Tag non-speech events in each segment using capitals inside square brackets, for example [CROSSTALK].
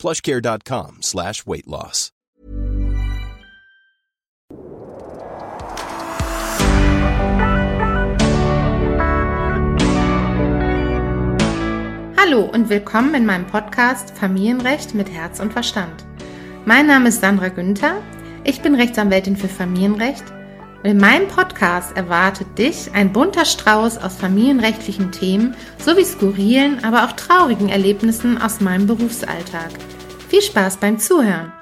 plushcare.com slash weight loss. Hallo und willkommen in meinem Podcast Familienrecht mit Herz und Verstand. Mein Name ist Sandra Günther, ich bin Rechtsanwältin für Familienrecht in meinem Podcast erwartet dich ein bunter Strauß aus familienrechtlichen Themen sowie skurrilen, aber auch traurigen Erlebnissen aus meinem Berufsalltag. Viel Spaß beim Zuhören!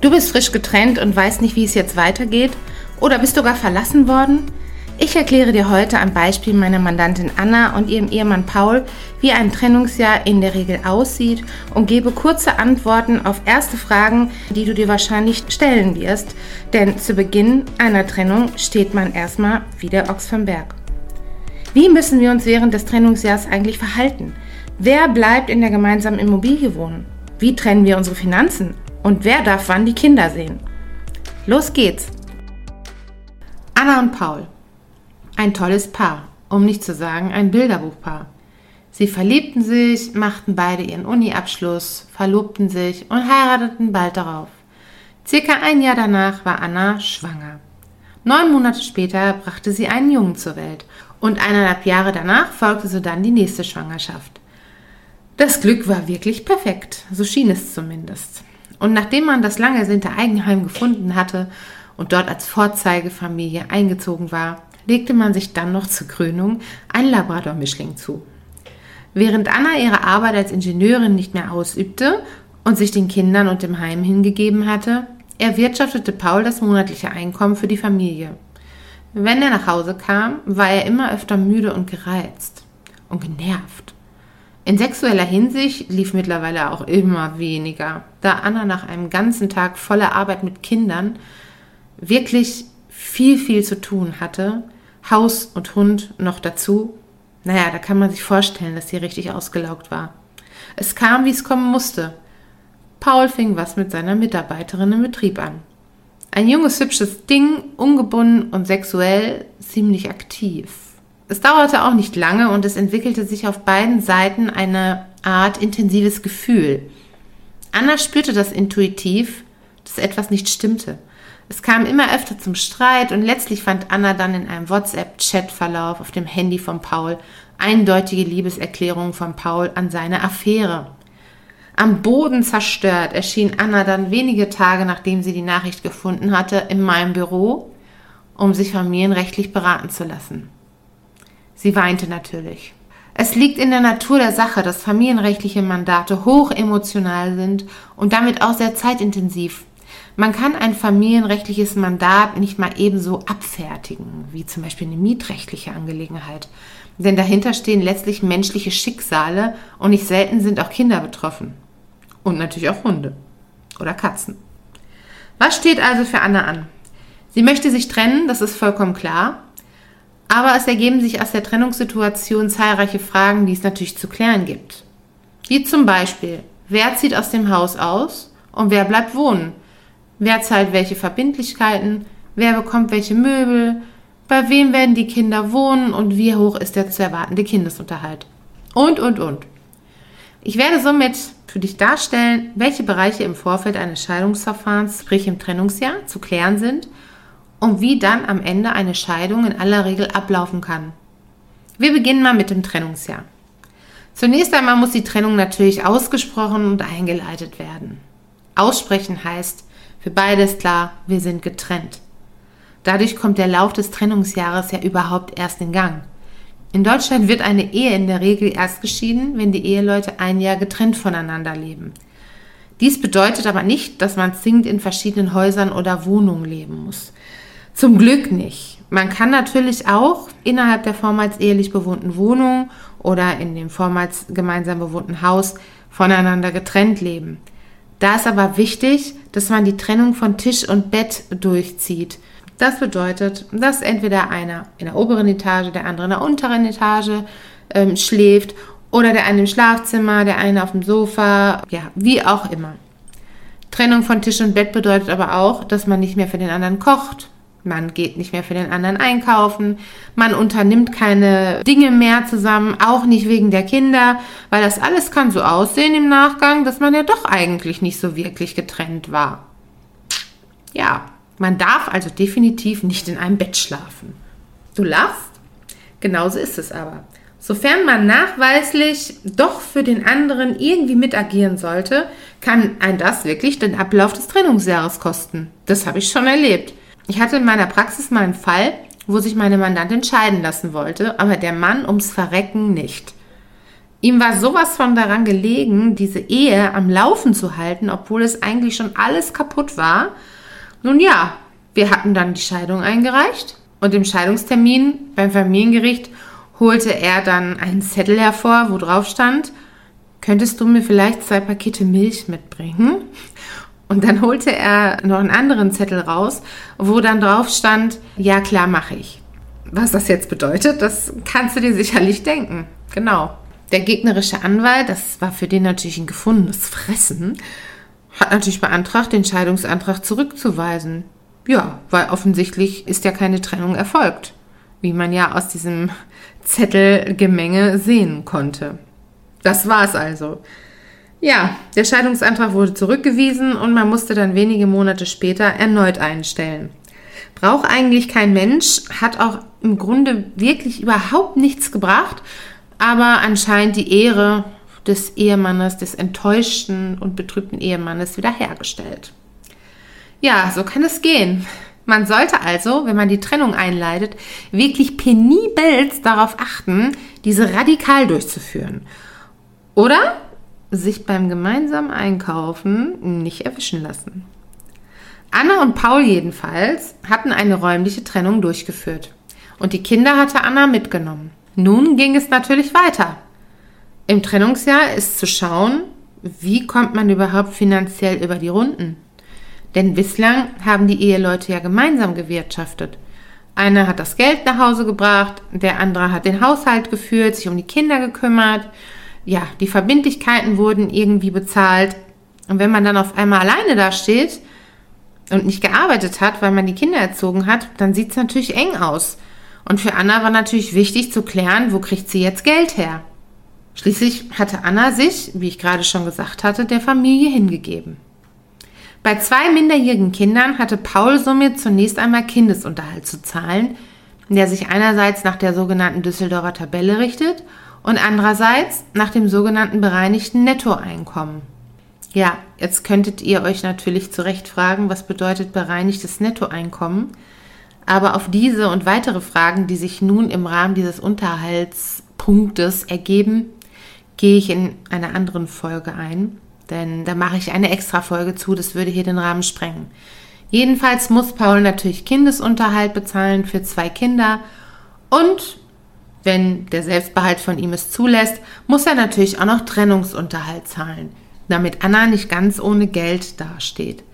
Du bist frisch getrennt und weißt nicht, wie es jetzt weitergeht? Oder bist du gar verlassen worden? Ich erkläre dir heute am Beispiel meiner Mandantin Anna und ihrem Ehemann Paul, wie ein Trennungsjahr in der Regel aussieht und gebe kurze Antworten auf erste Fragen, die du dir wahrscheinlich stellen wirst. Denn zu Beginn einer Trennung steht man erstmal wie der Ochs vom Berg. Wie müssen wir uns während des Trennungsjahrs eigentlich verhalten? Wer bleibt in der gemeinsamen Immobilie wohnen? Wie trennen wir unsere Finanzen? Und wer darf wann die Kinder sehen? Los geht's! Anna und Paul. Ein tolles Paar, um nicht zu sagen ein Bilderbuchpaar. Sie verliebten sich, machten beide ihren Uni-Abschluss, verlobten sich und heirateten bald darauf. Circa ein Jahr danach war Anna schwanger. Neun Monate später brachte sie einen Jungen zur Welt und eineinhalb Jahre danach folgte so dann die nächste Schwangerschaft. Das Glück war wirklich perfekt, so schien es zumindest. Und nachdem man das lang ersehnte Eigenheim gefunden hatte und dort als Vorzeigefamilie eingezogen war, legte man sich dann noch zur Krönung ein Labrador-Mischling zu. Während Anna ihre Arbeit als Ingenieurin nicht mehr ausübte und sich den Kindern und dem Heim hingegeben hatte, erwirtschaftete Paul das monatliche Einkommen für die Familie. Wenn er nach Hause kam, war er immer öfter müde und gereizt und genervt. In sexueller Hinsicht lief mittlerweile auch immer weniger, da Anna nach einem ganzen Tag voller Arbeit mit Kindern wirklich viel, viel zu tun hatte. Haus und Hund noch dazu. Naja, da kann man sich vorstellen, dass sie richtig ausgelaugt war. Es kam, wie es kommen musste. Paul fing was mit seiner Mitarbeiterin im Betrieb an. Ein junges, hübsches Ding, ungebunden und sexuell ziemlich aktiv. Es dauerte auch nicht lange und es entwickelte sich auf beiden Seiten eine Art intensives Gefühl. Anna spürte das intuitiv, dass etwas nicht stimmte. Es kam immer öfter zum Streit und letztlich fand Anna dann in einem WhatsApp-Chat-Verlauf auf dem Handy von Paul eindeutige Liebeserklärungen von Paul an seine Affäre. Am Boden zerstört erschien Anna dann wenige Tage nachdem sie die Nachricht gefunden hatte in meinem Büro, um sich familienrechtlich beraten zu lassen. Sie weinte natürlich. Es liegt in der Natur der Sache, dass familienrechtliche Mandate hoch emotional sind und damit auch sehr zeitintensiv. Man kann ein familienrechtliches Mandat nicht mal ebenso abfertigen, wie zum Beispiel eine mietrechtliche Angelegenheit. Denn dahinter stehen letztlich menschliche Schicksale und nicht selten sind auch Kinder betroffen. Und natürlich auch Hunde oder Katzen. Was steht also für Anna an? Sie möchte sich trennen, das ist vollkommen klar. Aber es ergeben sich aus der Trennungssituation zahlreiche Fragen, die es natürlich zu klären gibt. Wie zum Beispiel, wer zieht aus dem Haus aus und wer bleibt wohnen? Wer zahlt welche Verbindlichkeiten? Wer bekommt welche Möbel? Bei wem werden die Kinder wohnen und wie hoch ist der zu erwartende Kindesunterhalt? Und, und, und. Ich werde somit für dich darstellen, welche Bereiche im Vorfeld eines Scheidungsverfahrens, sprich im Trennungsjahr, zu klären sind und wie dann am Ende eine Scheidung in aller Regel ablaufen kann. Wir beginnen mal mit dem Trennungsjahr. Zunächst einmal muss die Trennung natürlich ausgesprochen und eingeleitet werden. Aussprechen heißt, für beides klar, wir sind getrennt. Dadurch kommt der Lauf des Trennungsjahres ja überhaupt erst in Gang. In Deutschland wird eine Ehe in der Regel erst geschieden, wenn die Eheleute ein Jahr getrennt voneinander leben. Dies bedeutet aber nicht, dass man zwingend in verschiedenen Häusern oder Wohnungen leben muss. Zum Glück nicht. Man kann natürlich auch innerhalb der vormals ehelich bewohnten Wohnung oder in dem vormals gemeinsam bewohnten Haus voneinander getrennt leben. Da ist aber wichtig, dass man die Trennung von Tisch und Bett durchzieht. Das bedeutet, dass entweder einer in der oberen Etage, der andere in der unteren Etage ähm, schläft oder der eine im Schlafzimmer, der eine auf dem Sofa, ja, wie auch immer. Trennung von Tisch und Bett bedeutet aber auch, dass man nicht mehr für den anderen kocht, man geht nicht mehr für den anderen einkaufen, man unternimmt keine Dinge mehr zusammen, auch nicht wegen der Kinder, weil das alles kann so aussehen im Nachgang, dass man ja doch eigentlich nicht so wirklich getrennt war. Ja, man darf also definitiv nicht in einem Bett schlafen. Du lachst? Genauso ist es aber. Sofern man nachweislich doch für den anderen irgendwie mit agieren sollte, kann ein das wirklich den Ablauf des Trennungsjahres kosten. Das habe ich schon erlebt. Ich hatte in meiner Praxis mal einen Fall, wo sich meine Mandantin scheiden lassen wollte, aber der Mann ums Verrecken nicht. Ihm war sowas von daran gelegen, diese Ehe am Laufen zu halten, obwohl es eigentlich schon alles kaputt war. Nun ja, wir hatten dann die Scheidung eingereicht und im Scheidungstermin beim Familiengericht holte er dann einen Zettel hervor, wo drauf stand, könntest du mir vielleicht zwei Pakete Milch mitbringen? Und dann holte er noch einen anderen Zettel raus, wo dann drauf stand, ja klar mache ich. Was das jetzt bedeutet, das kannst du dir sicherlich denken. Genau. Der gegnerische Anwalt, das war für den natürlich ein gefundenes Fressen, hat natürlich beantragt, den Scheidungsantrag zurückzuweisen. Ja, weil offensichtlich ist ja keine Trennung erfolgt, wie man ja aus diesem Zettelgemenge sehen konnte. Das war's also. Ja, der Scheidungsantrag wurde zurückgewiesen und man musste dann wenige Monate später erneut einstellen. Braucht eigentlich kein Mensch, hat auch im Grunde wirklich überhaupt nichts gebracht, aber anscheinend die Ehre des Ehemannes, des enttäuschten und betrübten Ehemannes wiederhergestellt. Ja, so kann es gehen. Man sollte also, wenn man die Trennung einleitet, wirklich penibelst darauf achten, diese radikal durchzuführen. Oder sich beim gemeinsamen Einkaufen nicht erwischen lassen. Anna und Paul jedenfalls hatten eine räumliche Trennung durchgeführt. Und die Kinder hatte Anna mitgenommen. Nun ging es natürlich weiter. Im Trennungsjahr ist zu schauen, wie kommt man überhaupt finanziell über die Runden. Denn bislang haben die Eheleute ja gemeinsam gewirtschaftet. Einer hat das Geld nach Hause gebracht, der andere hat den Haushalt geführt, sich um die Kinder gekümmert ja, die Verbindlichkeiten wurden irgendwie bezahlt. Und wenn man dann auf einmal alleine da steht und nicht gearbeitet hat, weil man die Kinder erzogen hat, dann sieht es natürlich eng aus. Und für Anna war natürlich wichtig zu klären, wo kriegt sie jetzt Geld her. Schließlich hatte Anna sich, wie ich gerade schon gesagt hatte, der Familie hingegeben. Bei zwei minderjährigen Kindern hatte Paul somit zunächst einmal Kindesunterhalt zu zahlen, der sich einerseits nach der sogenannten Düsseldorfer Tabelle richtet und andererseits nach dem sogenannten bereinigten Nettoeinkommen. Ja, jetzt könntet ihr euch natürlich zu Recht fragen, was bedeutet bereinigtes Nettoeinkommen? Aber auf diese und weitere Fragen, die sich nun im Rahmen dieses Unterhaltspunktes ergeben, gehe ich in einer anderen Folge ein, denn da mache ich eine extra Folge zu, das würde hier den Rahmen sprengen. Jedenfalls muss Paul natürlich Kindesunterhalt bezahlen für zwei Kinder und wenn der Selbstbehalt von ihm es zulässt, muss er natürlich auch noch Trennungsunterhalt zahlen, damit Anna nicht ganz ohne Geld dasteht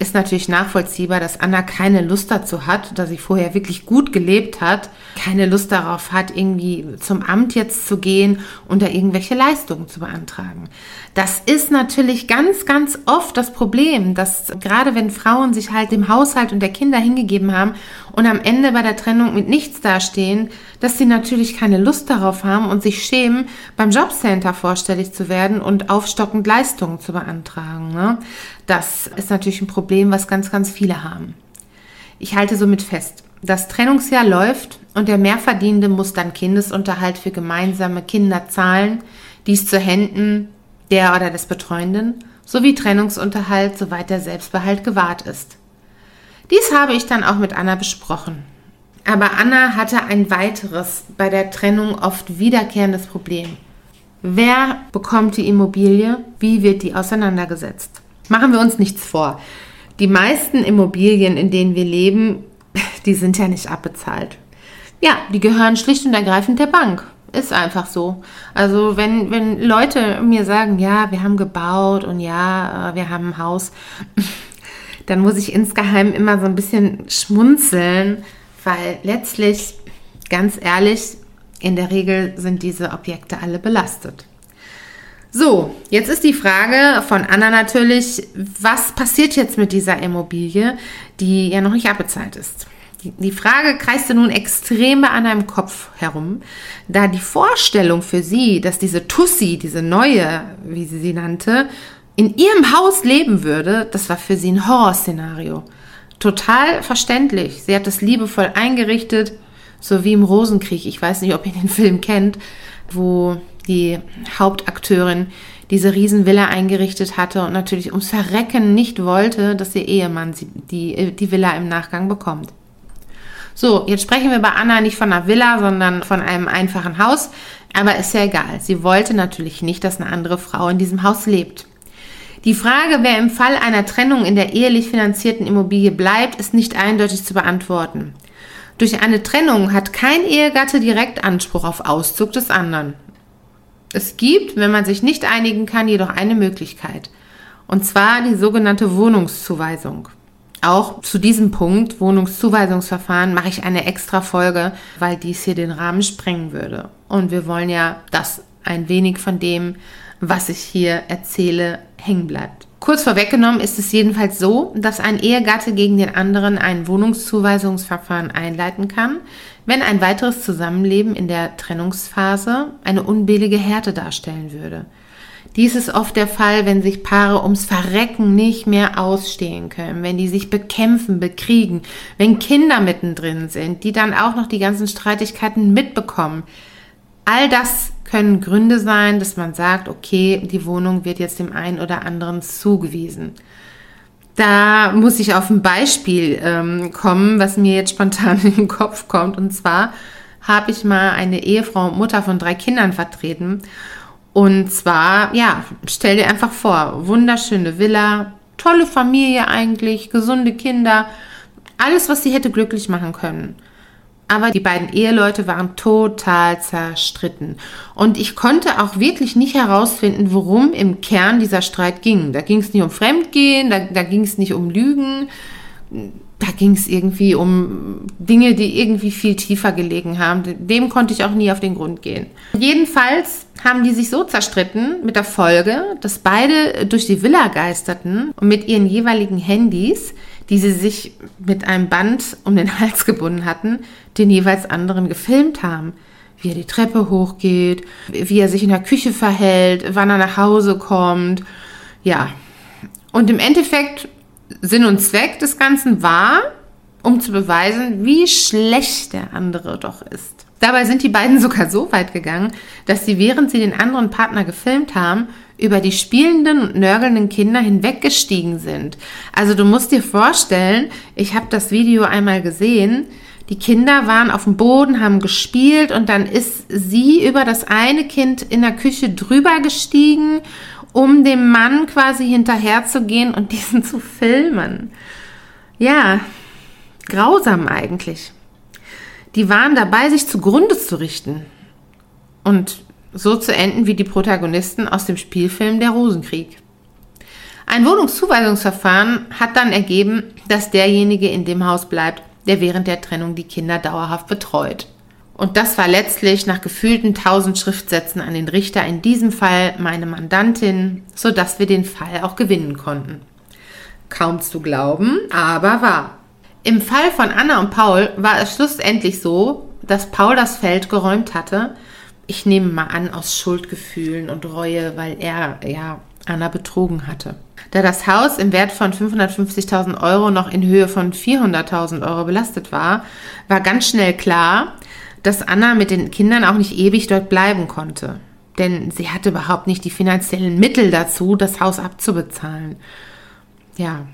ist natürlich nachvollziehbar, dass Anna keine Lust dazu hat, da sie vorher wirklich gut gelebt hat, keine Lust darauf hat, irgendwie zum Amt jetzt zu gehen und da irgendwelche Leistungen zu beantragen. Das ist natürlich ganz, ganz oft das Problem, dass gerade wenn Frauen sich halt dem Haushalt und der Kinder hingegeben haben und am Ende bei der Trennung mit nichts dastehen, dass sie natürlich keine Lust darauf haben und sich schämen, beim Jobcenter vorstellig zu werden und aufstockend Leistungen zu beantragen. Ne? Das ist natürlich ein Problem, was ganz, ganz viele haben. Ich halte somit fest, das Trennungsjahr läuft und der Mehrverdienende muss dann Kindesunterhalt für gemeinsame Kinder zahlen, dies zu Händen der oder des Betreuenden, sowie Trennungsunterhalt, soweit der Selbstbehalt gewahrt ist. Dies habe ich dann auch mit Anna besprochen. Aber Anna hatte ein weiteres bei der Trennung oft wiederkehrendes Problem. Wer bekommt die Immobilie? Wie wird die auseinandergesetzt? Machen wir uns nichts vor. Die meisten Immobilien, in denen wir leben, [LAUGHS] die sind ja nicht abbezahlt. Ja, die gehören schlicht und ergreifend der Bank. ist einfach so. Also wenn, wenn Leute mir sagen, ja, wir haben gebaut und ja, äh, wir haben ein Haus, [LAUGHS] dann muss ich insgeheim immer so ein bisschen schmunzeln, weil letztlich, ganz ehrlich, in der Regel sind diese Objekte alle belastet. So, jetzt ist die Frage von Anna natürlich, was passiert jetzt mit dieser Immobilie, die ja noch nicht abbezahlt ist? Die Frage kreiste nun extrem bei Anna im Kopf herum, da die Vorstellung für sie, dass diese Tussi, diese neue, wie sie sie nannte, in ihrem Haus leben würde, das war für sie ein Horrorszenario. Total verständlich. Sie hat es liebevoll eingerichtet, so wie im Rosenkrieg. Ich weiß nicht, ob ihr den [LAUGHS] Film kennt, wo die Hauptakteurin diese Riesenvilla eingerichtet hatte und natürlich ums Verrecken nicht wollte, dass ihr Ehemann die, die Villa im Nachgang bekommt. So, jetzt sprechen wir bei Anna nicht von einer Villa, sondern von einem einfachen Haus. Aber ist ja egal. Sie wollte natürlich nicht, dass eine andere Frau in diesem Haus lebt. Die Frage, wer im Fall einer Trennung in der ehelich finanzierten Immobilie bleibt, ist nicht eindeutig zu beantworten. Durch eine Trennung hat kein Ehegatte direkt Anspruch auf Auszug des anderen. Es gibt, wenn man sich nicht einigen kann, jedoch eine Möglichkeit. Und zwar die sogenannte Wohnungszuweisung. Auch zu diesem Punkt, Wohnungszuweisungsverfahren, mache ich eine extra Folge, weil dies hier den Rahmen sprengen würde. Und wir wollen ja, dass ein wenig von dem, was ich hier erzähle, hängen bleibt. Kurz vorweggenommen ist es jedenfalls so, dass ein Ehegatte gegen den anderen ein Wohnungszuweisungsverfahren einleiten kann, wenn ein weiteres Zusammenleben in der Trennungsphase eine unbillige Härte darstellen würde. Dies ist oft der Fall, wenn sich Paare ums Verrecken nicht mehr ausstehen können, wenn die sich bekämpfen, bekriegen, wenn Kinder mittendrin sind, die dann auch noch die ganzen Streitigkeiten mitbekommen. All das können Gründe sein, dass man sagt, okay, die Wohnung wird jetzt dem einen oder anderen zugewiesen. Da muss ich auf ein Beispiel ähm, kommen, was mir jetzt spontan [LAUGHS] in den Kopf kommt. Und zwar habe ich mal eine Ehefrau und Mutter von drei Kindern vertreten. Und zwar, ja, stell dir einfach vor, wunderschöne Villa, tolle Familie eigentlich, gesunde Kinder, alles, was sie hätte glücklich machen können aber die beiden Eheleute waren total zerstritten. Und ich konnte auch wirklich nicht herausfinden, worum im Kern dieser Streit ging. Da ging es nicht um Fremdgehen, da, da ging es nicht um Lügen, da ging es irgendwie um Dinge, die irgendwie viel tiefer gelegen haben. Dem konnte ich auch nie auf den Grund gehen. Jedenfalls haben die sich so zerstritten mit der Folge, dass beide durch die Villa geisterten und mit ihren jeweiligen Handys die sie sich mit einem Band um den Hals gebunden hatten, den jeweils anderen gefilmt haben. Wie er die Treppe hochgeht, wie er sich in der Küche verhält, wann er nach Hause kommt. Ja. Und im Endeffekt Sinn und Zweck des Ganzen war, um zu beweisen, wie schlecht der andere doch ist. Dabei sind die beiden [LAUGHS] sogar so weit gegangen, dass sie, während sie den anderen Partner gefilmt haben, über die spielenden und nörgelnden Kinder hinweggestiegen sind. Also du musst dir vorstellen, ich habe das Video einmal gesehen, die Kinder waren auf dem Boden, haben gespielt und dann ist sie über das eine Kind in der Küche drüber gestiegen, um dem Mann quasi hinterherzugehen und [LAUGHS] diesen zu filmen. Ja, grausam eigentlich. Die waren dabei, sich zugrunde zu richten. Und so zu enden wie die Protagonisten aus dem Spielfilm Der Rosenkrieg. Ein Wohnungszuweisungsverfahren hat dann ergeben, dass derjenige in dem Haus bleibt, der während der Trennung die Kinder dauerhaft betreut. Und das war letztlich nach gefühlten tausend Schriftsätzen an den Richter in diesem Fall meine Mandantin, sodass wir den Fall auch gewinnen konnten. Kaum zu glauben, aber wahr. Im Fall von Anna und Paul war es schlussendlich so, dass Paul das Feld geräumt hatte ich nehme mal an, aus Schuldgefühlen und Reue, weil er ja Anna betrogen hatte. Da das Haus im Wert von 550.000 Euro noch in Höhe von 400.000 Euro belastet war, war ganz schnell klar, dass Anna mit den Kindern auch nicht ewig dort bleiben konnte. Denn sie hatte überhaupt nicht die finanziellen Mittel dazu, das Haus abzubezahlen. Ja,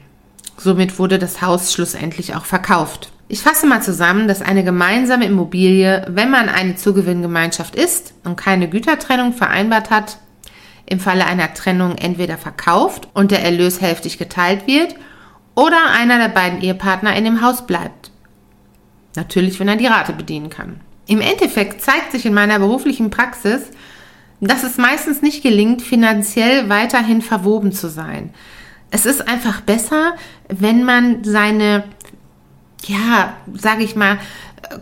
somit wurde das Haus schlussendlich auch verkauft. Ich fasse mal zusammen, dass eine gemeinsame Immobilie, wenn man eine Zugewinngemeinschaft ist und keine Gütertrennung vereinbart hat, im Falle einer Trennung entweder verkauft und der Erlös hälftig geteilt wird oder einer der beiden Ehepartner in dem Haus bleibt. Natürlich, wenn er die Rate bedienen kann. Im Endeffekt zeigt sich in meiner beruflichen Praxis, dass es meistens nicht gelingt, finanziell weiterhin verwoben zu sein. Es ist einfach besser, wenn man seine, ja, sage ich mal,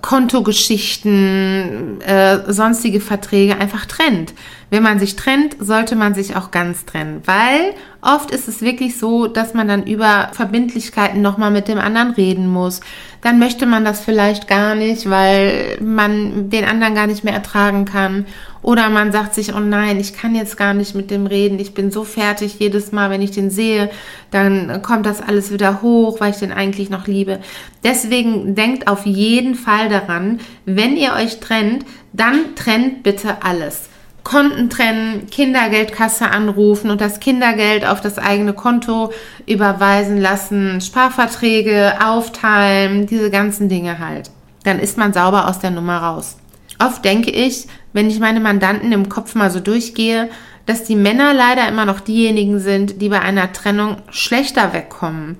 Kontogeschichten, äh, sonstige Verträge einfach trennt. Wenn man sich trennt, sollte man sich auch ganz trennen, weil oft ist es wirklich so, dass man dann über Verbindlichkeiten nochmal mit dem anderen reden muss. Dann möchte man das vielleicht gar nicht, weil man den anderen gar nicht mehr ertragen kann. Oder man sagt sich, oh nein, ich kann jetzt gar nicht mit dem reden. Ich bin so fertig jedes Mal, wenn ich den sehe, dann kommt das alles wieder hoch, weil ich den eigentlich noch liebe. Deswegen denkt auf jeden Fall daran, wenn ihr euch trennt, dann trennt bitte alles. Konten trennen, Kindergeldkasse anrufen und das Kindergeld auf das eigene Konto überweisen lassen, Sparverträge aufteilen, diese ganzen Dinge halt. Dann ist man sauber aus der Nummer raus. Oft denke ich, wenn ich meine Mandanten im Kopf mal so durchgehe, dass die Männer leider immer noch diejenigen sind, die bei einer Trennung schlechter wegkommen.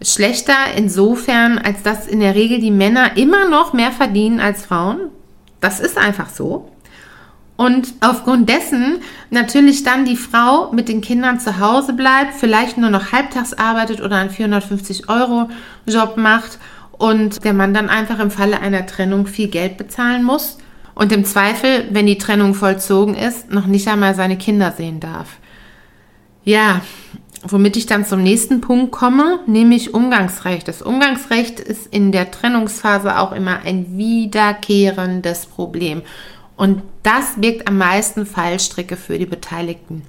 Schlechter insofern, als dass in der Regel die Männer immer noch mehr verdienen als Frauen. Das ist einfach so. Und aufgrund dessen natürlich dann die Frau mit den Kindern zu Hause bleibt, vielleicht nur noch halbtags arbeitet oder einen 450 Euro Job macht und der Mann dann einfach im Falle einer Trennung viel Geld bezahlen muss und im Zweifel, wenn die Trennung vollzogen ist, noch nicht einmal seine Kinder sehen darf. Ja, womit ich dann zum nächsten Punkt komme, nämlich Umgangsrecht. Das Umgangsrecht ist in der Trennungsphase auch immer ein wiederkehrendes Problem. Und das birgt am meisten Fallstricke für die Beteiligten.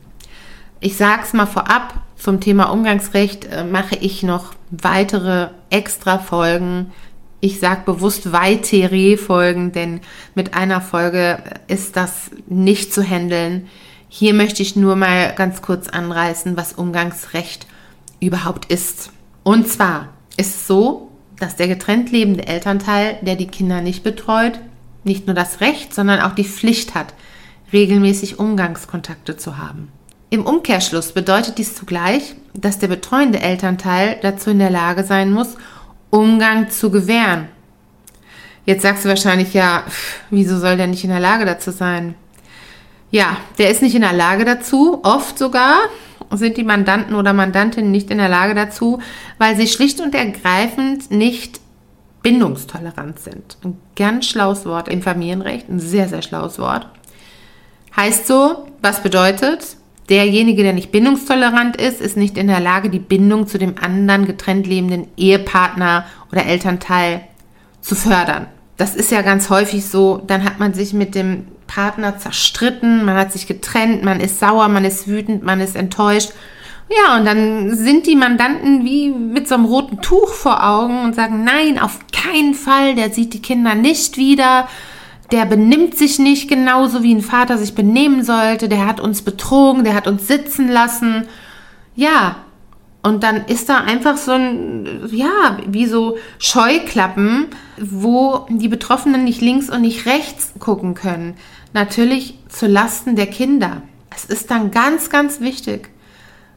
Ich sage es mal vorab, zum Thema Umgangsrecht äh, mache ich noch weitere extra Folgen. Ich sage bewusst weitere Folgen, denn mit einer Folge ist das nicht zu handeln. Hier möchte ich nur mal ganz kurz anreißen, was Umgangsrecht überhaupt ist. Und zwar ist es so, dass der getrennt lebende Elternteil, der die Kinder nicht betreut, nicht nur das Recht, sondern auch die Pflicht hat, regelmäßig Umgangskontakte zu haben. Im Umkehrschluss bedeutet dies zugleich, dass der betreuende Elternteil dazu in der Lage sein muss, Umgang zu gewähren. Jetzt sagst du wahrscheinlich, ja, wieso soll der nicht in der Lage dazu sein? Ja, der ist nicht in der Lage dazu, oft sogar sind die Mandanten oder Mandantinnen nicht in der Lage dazu, weil sie schlicht und ergreifend nicht bindungstolerant sind. Ein ganz schlaues Wort im Familienrecht, ein sehr, sehr schlaues Wort. Heißt so, was bedeutet, derjenige, der nicht bindungstolerant ist, ist nicht in der Lage, die Bindung zu dem anderen getrennt lebenden Ehepartner oder Elternteil zu fördern. Das ist ja ganz häufig so, dann hat man sich mit dem Partner zerstritten, man hat sich getrennt, man ist sauer, man ist wütend, man ist enttäuscht ja, und dann sind die Mandanten wie mit so einem roten Tuch vor Augen und sagen, nein, auf keinen Fall, der sieht die Kinder nicht wieder, der benimmt sich nicht genauso, wie ein Vater sich benehmen sollte, der hat uns betrogen, der hat uns sitzen lassen. Ja, und dann ist da einfach so ein, ja, wie so Scheuklappen, wo die Betroffenen nicht links und nicht rechts gucken können. Natürlich zu Lasten der Kinder. Es ist dann ganz, ganz wichtig,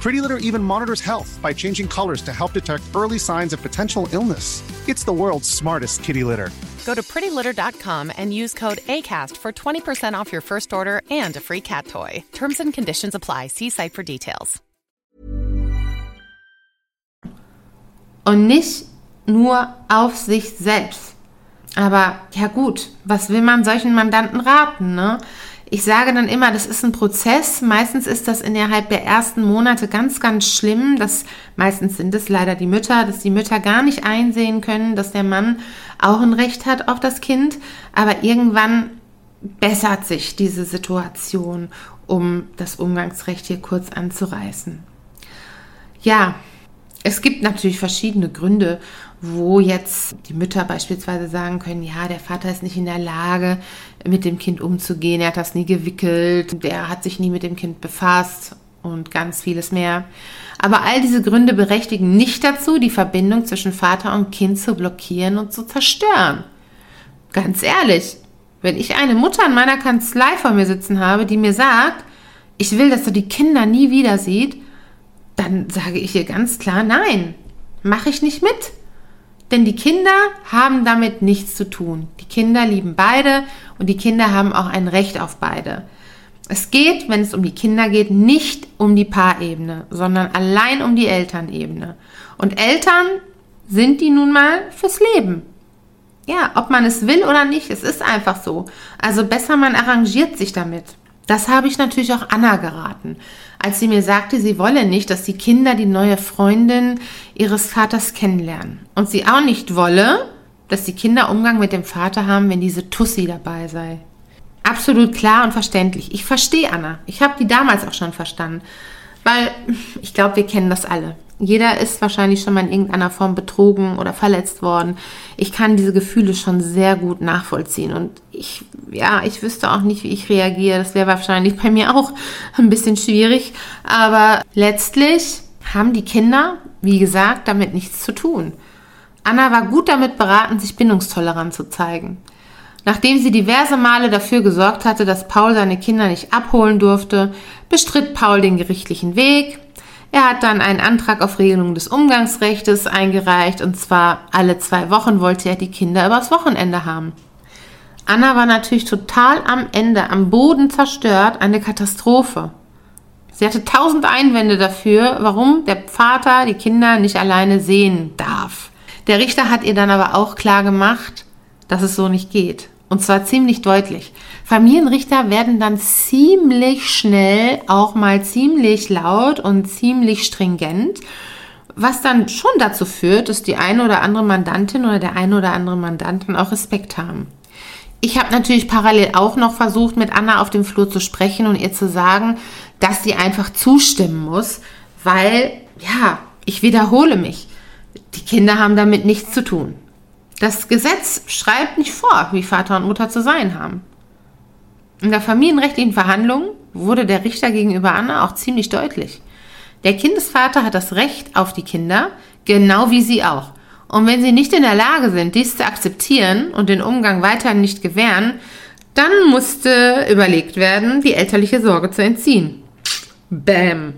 Pretty Litter even monitors health by changing colors to help detect early signs of potential illness. It's the world's smartest kitty litter. Go to prettylitter.com and use code ACAST for 20% off your first order and a free cat toy. Terms and conditions apply. See site for details. Und nicht nur auf sich selbst. Aber ja gut, was will man solchen Mandanten raten, ne? Ich sage dann immer, das ist ein Prozess. Meistens ist das innerhalb der ersten Monate ganz, ganz schlimm. Das, meistens sind es leider die Mütter, dass die Mütter gar nicht einsehen können, dass der Mann auch ein Recht hat auf das Kind. Aber irgendwann bessert sich diese Situation, um das Umgangsrecht hier kurz anzureißen. Ja, es gibt natürlich verschiedene Gründe, wo jetzt die Mütter beispielsweise sagen können, ja, der Vater ist nicht in der Lage, mit dem Kind umzugehen, er hat das nie gewickelt, der hat sich nie mit dem Kind befasst und ganz vieles mehr. Aber all diese Gründe berechtigen nicht dazu, die Verbindung zwischen Vater und Kind zu blockieren und zu zerstören. Ganz ehrlich, wenn ich eine Mutter in meiner Kanzlei vor mir sitzen habe, die mir sagt, ich will, dass du die Kinder nie wieder sieht, dann sage ich ihr ganz klar, nein, mache ich nicht mit. Denn die Kinder haben damit nichts zu tun. Die Kinder lieben beide und die Kinder haben auch ein Recht auf beide. Es geht, wenn es um die Kinder geht, nicht um die Paarebene, sondern allein um die Elternebene. Und Eltern sind die nun mal fürs Leben. Ja, ob man es will oder nicht, es ist einfach so. Also besser man arrangiert sich damit. Das habe ich natürlich auch Anna geraten, als sie mir sagte, sie wolle nicht, dass die Kinder die neue Freundin ihres Vaters kennenlernen. Und sie auch nicht wolle, dass die Kinder Umgang mit dem Vater haben, wenn diese Tussi dabei sei. Absolut klar und verständlich. Ich verstehe Anna. Ich habe die damals auch schon verstanden. Weil ich glaube, wir kennen das alle. Jeder ist wahrscheinlich schon mal in irgendeiner Form betrogen oder verletzt worden. Ich kann diese Gefühle schon sehr gut nachvollziehen und ich, ja, ich wüsste auch nicht, wie ich reagiere. Das wäre wahrscheinlich bei mir auch [LAUGHS] ein bisschen schwierig. Aber letztlich haben die Kinder, wie gesagt, damit nichts zu tun. Anna war gut damit beraten, sich bindungstolerant zu zeigen. Nachdem sie diverse Male dafür gesorgt hatte, dass Paul seine Kinder nicht abholen durfte, bestritt Paul den gerichtlichen Weg, er hat dann einen Antrag auf Regelung des Umgangsrechts eingereicht und zwar alle zwei Wochen wollte er die Kinder übers Wochenende haben. Anna war natürlich total am Ende, am Boden zerstört, eine Katastrophe. Sie hatte tausend Einwände dafür, warum der Vater die Kinder nicht alleine sehen darf. Der Richter hat ihr dann aber auch klar gemacht, dass es so nicht geht. Und zwar ziemlich deutlich. Familienrichter werden dann ziemlich schnell auch mal ziemlich laut und ziemlich stringent, was dann schon dazu führt, dass die eine oder andere Mandantin oder der eine oder andere Mandantin auch Respekt haben. Ich habe natürlich parallel auch noch versucht, mit Anna auf dem Flur zu sprechen und ihr zu sagen, dass sie einfach zustimmen muss, weil, ja, ich wiederhole mich. Die Kinder haben damit nichts zu tun. Das Gesetz schreibt nicht vor, wie Vater und Mutter zu sein haben. In der familienrechtlichen Verhandlung wurde der Richter gegenüber Anna auch ziemlich deutlich. Der Kindesvater hat das Recht auf die Kinder, genau wie sie auch. Und wenn sie nicht in der Lage sind, dies zu akzeptieren und den Umgang weiterhin nicht gewähren, dann musste überlegt werden, die elterliche Sorge zu entziehen. Bäm.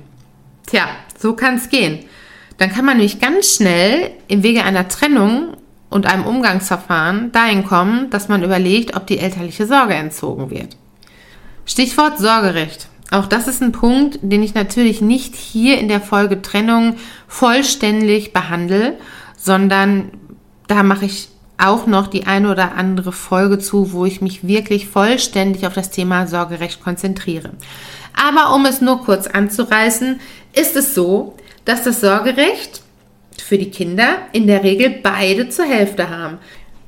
Tja, so kann es gehen. Dann kann man nämlich ganz schnell im Wege einer Trennung und einem Umgangsverfahren dahin kommen, dass man überlegt, ob die elterliche Sorge entzogen wird. Stichwort Sorgerecht. Auch das ist ein Punkt, den ich natürlich nicht hier in der Folge Trennung vollständig behandle, sondern da mache ich auch noch die eine oder andere Folge zu, wo ich mich wirklich vollständig auf das Thema Sorgerecht konzentriere. Aber um es nur kurz anzureißen, ist es so, dass das Sorgerecht für die Kinder in der Regel beide zur Hälfte haben.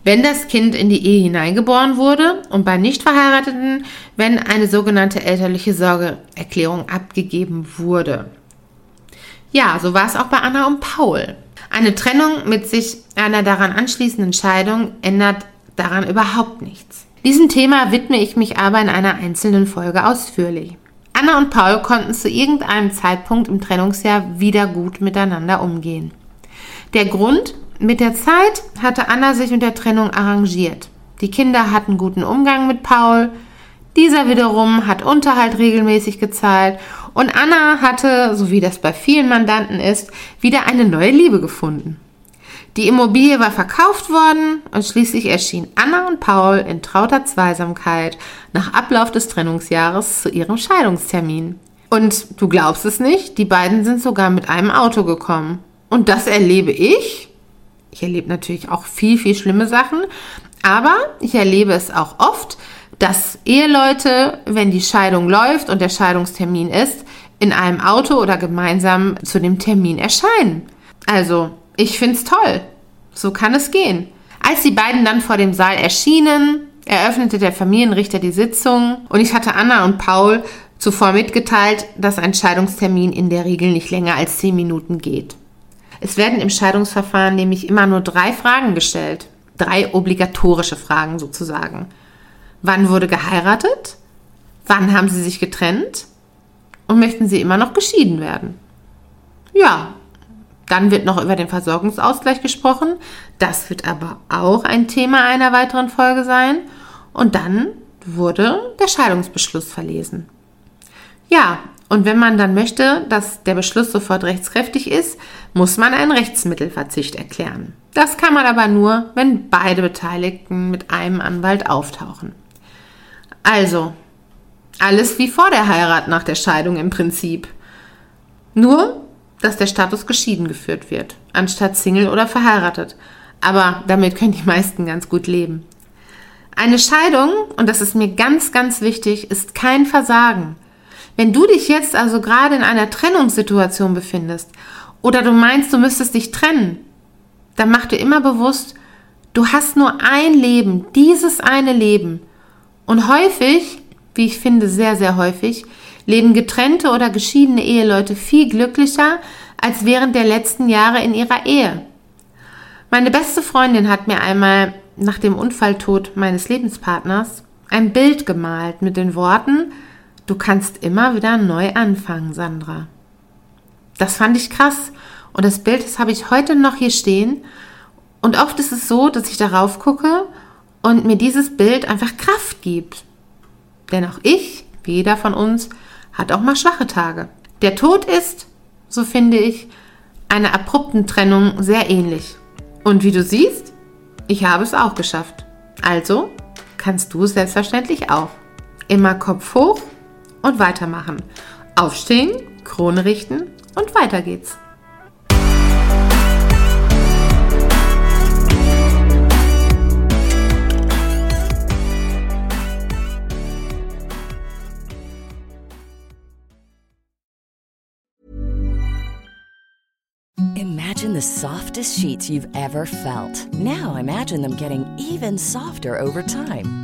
Wenn das Kind in die Ehe hineingeboren wurde und bei Nichtverheirateten, wenn eine sogenannte elterliche Sorgeerklärung abgegeben wurde. Ja, so war es auch bei Anna und Paul. Eine Trennung mit sich einer daran anschließenden Scheidung ändert daran überhaupt nichts. Diesem Thema widme ich mich aber in einer einzelnen Folge ausführlich. Anna und Paul konnten zu irgendeinem Zeitpunkt im Trennungsjahr wieder gut miteinander umgehen. Der Grund, mit der Zeit hatte Anna sich mit der Trennung arrangiert. Die Kinder hatten guten Umgang mit Paul, dieser wiederum hat Unterhalt regelmäßig gezahlt und Anna hatte, so wie das bei vielen Mandanten ist, wieder eine neue Liebe gefunden. Die Immobilie war verkauft worden und schließlich erschienen Anna und Paul in trauter Zweisamkeit nach Ablauf des Trennungsjahres zu ihrem Scheidungstermin. Und du glaubst es nicht, die beiden sind sogar mit einem Auto gekommen. Und das erlebe ich. Ich erlebe natürlich auch viel, viel schlimme Sachen. Aber ich erlebe es auch oft, dass Eheleute, wenn die Scheidung läuft und der Scheidungstermin ist, in einem Auto oder gemeinsam zu dem Termin erscheinen. Also, ich finde es toll. So kann es gehen. Als die beiden dann vor dem Saal erschienen, eröffnete der Familienrichter die Sitzung und ich hatte Anna und Paul zuvor mitgeteilt, dass ein Scheidungstermin in der Regel nicht länger als zehn Minuten geht. Es werden im Scheidungsverfahren nämlich immer nur drei Fragen gestellt. Drei obligatorische Fragen sozusagen. Wann wurde geheiratet? Wann haben sie sich getrennt? und möchten Sie immer noch geschieden werden? Ja, dann wird noch über den Versorgungsausgleich gesprochen. Das wird aber auch ein Thema einer weiteren Folge sein. Und dann wurde der Scheidungsbeschluss verlesen. Ja, und wenn man dann möchte, dass der Beschluss sofort rechtskräftig ist, muss man einen Rechtsmittelverzicht erklären. Das kann man aber nur, wenn beide Beteiligten mit einem Anwalt auftauchen. Also, alles wie vor der Heirat nach der Scheidung im Prinzip. Nur, dass der Status geschieden geführt wird, anstatt Single oder verheiratet. Aber damit können die meisten ganz gut leben. Eine Scheidung, und das ist mir ganz, ganz wichtig, ist kein Versagen. Wenn du dich jetzt also gerade in einer Trennungssituation befindest oder du meinst, du müsstest dich trennen, dann mach dir immer bewusst, du hast nur ein Leben, dieses eine Leben. Und häufig, wie ich finde, sehr, sehr häufig, leben getrennte oder geschiedene Eheleute viel glücklicher als während der letzten Jahre in ihrer Ehe. Meine beste Freundin hat mir einmal nach dem Unfalltod meines Lebenspartners ein Bild gemalt mit den Worten, du kannst immer wieder neu anfangen, Sandra. Das fand ich krass und das Bild, das habe ich heute noch hier stehen und oft ist es so, dass ich darauf gucke und mir dieses Bild einfach Kraft gibt. Denn auch ich, wie jeder von uns, hat auch mal schwache Tage. Der Tod ist, so finde ich, einer abrupten Trennung sehr ähnlich. Und wie du siehst, ich habe es auch geschafft. Also kannst du es selbstverständlich auch. Immer Kopf hoch und weitermachen. Aufstehen, Krone richten und weiter geht's. Imagine the softest sheets you've ever felt. Now imagine them getting even softer over time.